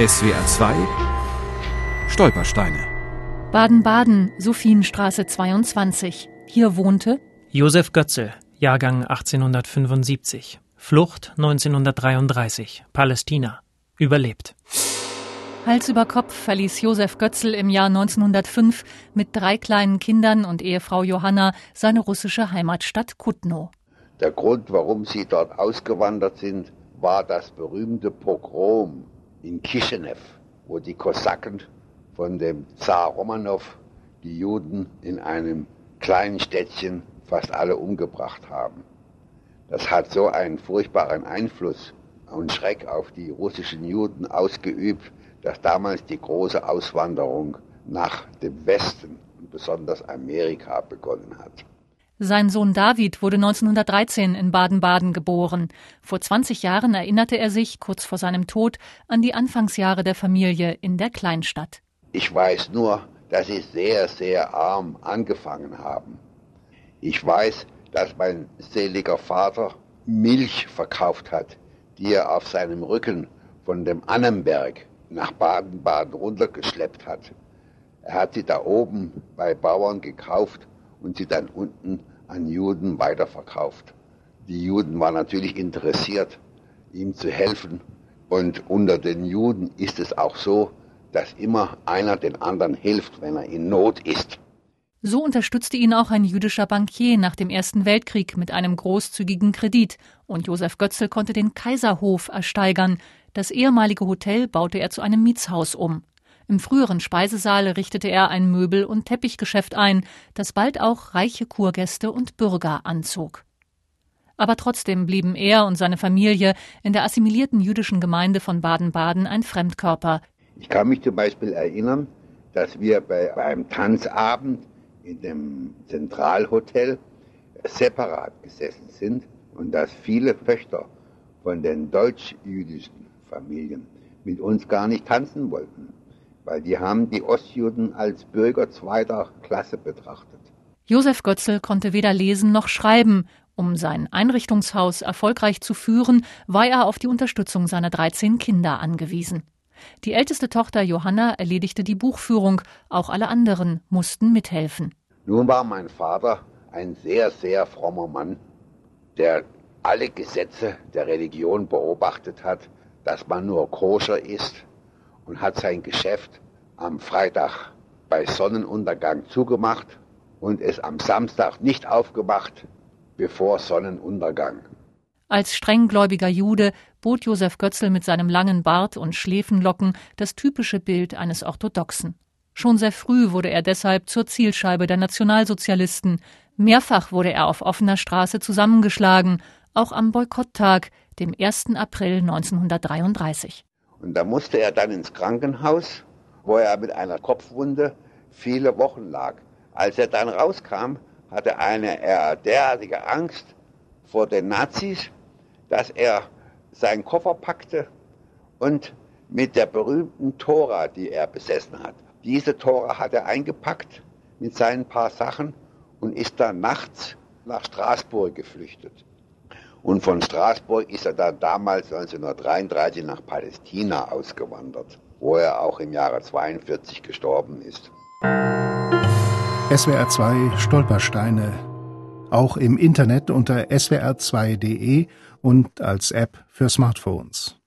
SWR 2 Stolpersteine. Baden-Baden, Sophienstraße 22. Hier wohnte Josef Götzel, Jahrgang 1875. Flucht 1933, Palästina. Überlebt. Hals über Kopf verließ Josef Götzl im Jahr 1905 mit drei kleinen Kindern und Ehefrau Johanna seine russische Heimatstadt Kutno. Der Grund, warum sie dort ausgewandert sind, war das berühmte Pogrom in Kishinev, wo die Kosaken von dem Zar Romanow die Juden in einem kleinen Städtchen fast alle umgebracht haben. Das hat so einen furchtbaren Einfluss und Schreck auf die russischen Juden ausgeübt, dass damals die große Auswanderung nach dem Westen und besonders Amerika begonnen hat. Sein Sohn David wurde 1913 in Baden-Baden geboren. Vor 20 Jahren erinnerte er sich, kurz vor seinem Tod, an die Anfangsjahre der Familie in der Kleinstadt. Ich weiß nur, dass sie sehr, sehr arm angefangen haben. Ich weiß, dass mein seliger Vater Milch verkauft hat, die er auf seinem Rücken von dem Annenberg nach Baden-Baden runtergeschleppt hat. Er hat sie da oben bei Bauern gekauft und sie dann unten an Juden weiterverkauft. Die Juden waren natürlich interessiert, ihm zu helfen. Und unter den Juden ist es auch so, dass immer einer den anderen hilft, wenn er in Not ist. So unterstützte ihn auch ein jüdischer Bankier nach dem Ersten Weltkrieg mit einem großzügigen Kredit, und Josef Götzl konnte den Kaiserhof ersteigern. Das ehemalige Hotel baute er zu einem Mietshaus um. Im früheren Speisesaal richtete er ein Möbel- und Teppichgeschäft ein, das bald auch reiche Kurgäste und Bürger anzog. Aber trotzdem blieben er und seine Familie in der assimilierten jüdischen Gemeinde von Baden-Baden ein Fremdkörper. Ich kann mich zum Beispiel erinnern, dass wir bei einem Tanzabend in dem Zentralhotel separat gesessen sind und dass viele Töchter von den deutsch-jüdischen Familien mit uns gar nicht tanzen wollten weil die haben die Ostjuden als Bürger zweiter Klasse betrachtet. Josef Götzl konnte weder lesen noch schreiben. Um sein Einrichtungshaus erfolgreich zu führen, war er auf die Unterstützung seiner 13 Kinder angewiesen. Die älteste Tochter Johanna erledigte die Buchführung, auch alle anderen mussten mithelfen. Nun war mein Vater ein sehr, sehr frommer Mann, der alle Gesetze der Religion beobachtet hat, dass man nur koscher ist, und hat sein Geschäft am Freitag bei Sonnenuntergang zugemacht und es am Samstag nicht aufgemacht, bevor Sonnenuntergang. Als strenggläubiger Jude bot Josef Götzl mit seinem langen Bart und Schläfenlocken das typische Bild eines Orthodoxen. Schon sehr früh wurde er deshalb zur Zielscheibe der Nationalsozialisten. Mehrfach wurde er auf offener Straße zusammengeschlagen, auch am Boykotttag, dem 1. April 1933. Und da musste er dann ins Krankenhaus, wo er mit einer Kopfwunde viele Wochen lag. Als er dann rauskam, hatte eine, er derartige Angst vor den Nazis, dass er seinen Koffer packte und mit der berühmten Tora, die er besessen hat, diese Tora hat er eingepackt mit seinen paar Sachen und ist dann nachts nach Straßburg geflüchtet. Und von Straßburg ist er dann damals 1933 nach Palästina ausgewandert, wo er auch im Jahre 42 gestorben ist. SWR 2 Stolpersteine. Auch im Internet unter swr2.de und als App für Smartphones.